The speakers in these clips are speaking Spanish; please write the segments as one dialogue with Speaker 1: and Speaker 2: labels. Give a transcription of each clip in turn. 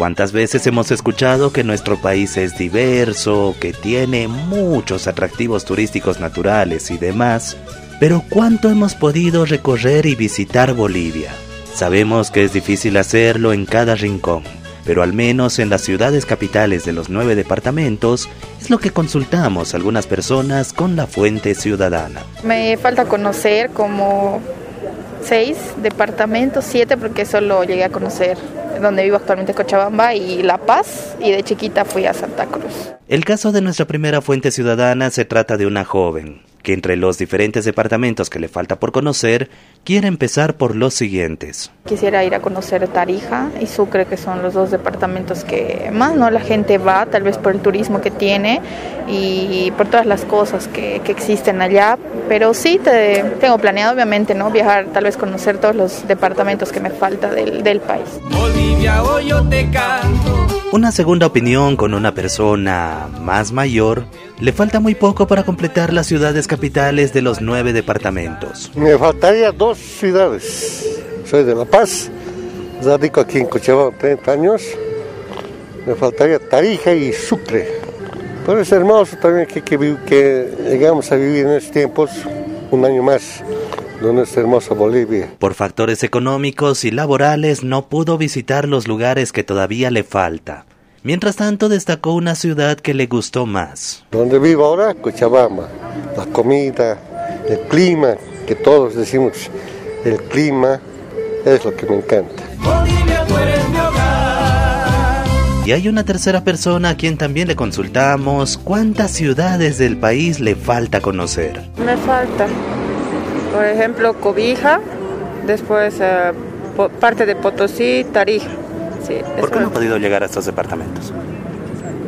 Speaker 1: ¿Cuántas veces hemos escuchado que nuestro país es diverso, que tiene muchos atractivos turísticos naturales y demás? Pero ¿cuánto hemos podido recorrer y visitar Bolivia? Sabemos que es difícil hacerlo en cada rincón, pero al menos en las ciudades capitales de los nueve departamentos es lo que consultamos algunas personas con la fuente ciudadana.
Speaker 2: Me falta conocer como seis departamentos, siete porque solo llegué a conocer donde vivo actualmente Cochabamba y La Paz y de chiquita fui a Santa Cruz.
Speaker 1: El caso de nuestra primera fuente ciudadana se trata de una joven que entre los diferentes departamentos que le falta por conocer, quiere empezar por los siguientes.
Speaker 2: Quisiera ir a conocer Tarija y Sucre, que son los dos departamentos que más no la gente va, tal vez por el turismo que tiene y por todas las cosas que, que existen allá. Pero sí te, tengo planeado, obviamente, no viajar, tal vez conocer todos los departamentos que me falta del, del país. Bolivia, hoy yo te
Speaker 1: canto. Una segunda opinión con una persona más mayor le falta muy poco para completar las ciudades capitales de los nueve departamentos.
Speaker 3: Me faltaría dos ciudades. Soy de La Paz, radico aquí en Cochabamba 30 años. Me faltaría Tarija y Sucre. Pero es hermoso también que, que, que llegamos a vivir en estos tiempos un año más donde es hermosa Bolivia.
Speaker 1: Por factores económicos y laborales no pudo visitar los lugares que todavía le falta. Mientras tanto, destacó una ciudad que le gustó más.
Speaker 3: Donde vivo ahora, Cochabamba. La comida, el clima, que todos decimos, el clima es lo que me encanta.
Speaker 1: Y hay una tercera persona a quien también le consultamos cuántas ciudades del país le falta conocer.
Speaker 4: Me falta, por ejemplo, Cobija, después eh, parte de Potosí, Tarija.
Speaker 1: ¿Por qué no ha podido llegar a estos departamentos?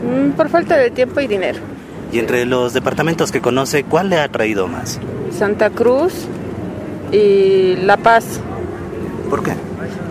Speaker 4: Mm, por falta de tiempo y dinero.
Speaker 1: Y entre los departamentos que conoce, ¿cuál le ha traído más?
Speaker 4: Santa Cruz y La Paz.
Speaker 1: ¿Por qué?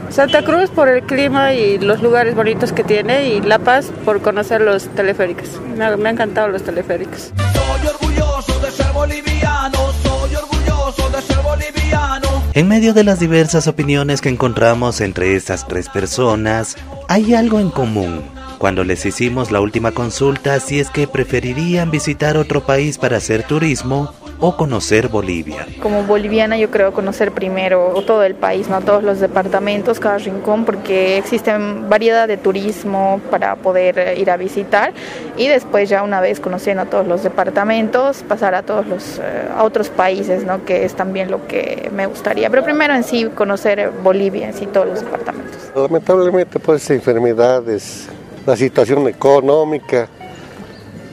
Speaker 4: Santa Cruz por el clima y los lugares bonitos que tiene y La Paz por conocer los teleféricos. Me, han encantado los teleféricos. Soy orgulloso de ser
Speaker 1: boliviano, soy orgulloso de ser boliviano. En medio de las diversas opiniones que encontramos entre estas tres personas, hay algo en común. Cuando les hicimos la última consulta si es que preferirían visitar otro país para hacer turismo o conocer Bolivia.
Speaker 2: Como boliviana yo creo conocer primero todo el país, no todos los departamentos, cada rincón, porque existen variedad de turismo para poder eh, ir a visitar y después ya una vez conociendo todos los departamentos pasar a todos los eh, otros países, ¿no? que es también lo que me gustaría. Pero primero en sí conocer Bolivia, en sí todos los departamentos.
Speaker 3: Lamentablemente pues enfermedades, la situación económica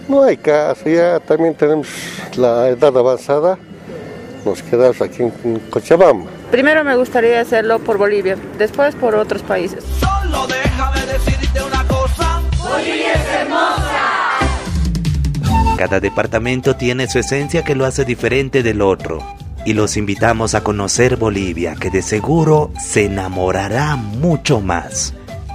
Speaker 3: no hay caso, ya también tenemos la edad avanzada, nos quedamos aquí en Cochabamba.
Speaker 4: Primero me gustaría hacerlo por Bolivia, después por otros países. Solo déjame decirte
Speaker 1: una cosa, Bolivia es hermosa. Cada departamento tiene su esencia que lo hace diferente del otro. Y los invitamos a conocer Bolivia, que de seguro se enamorará mucho más.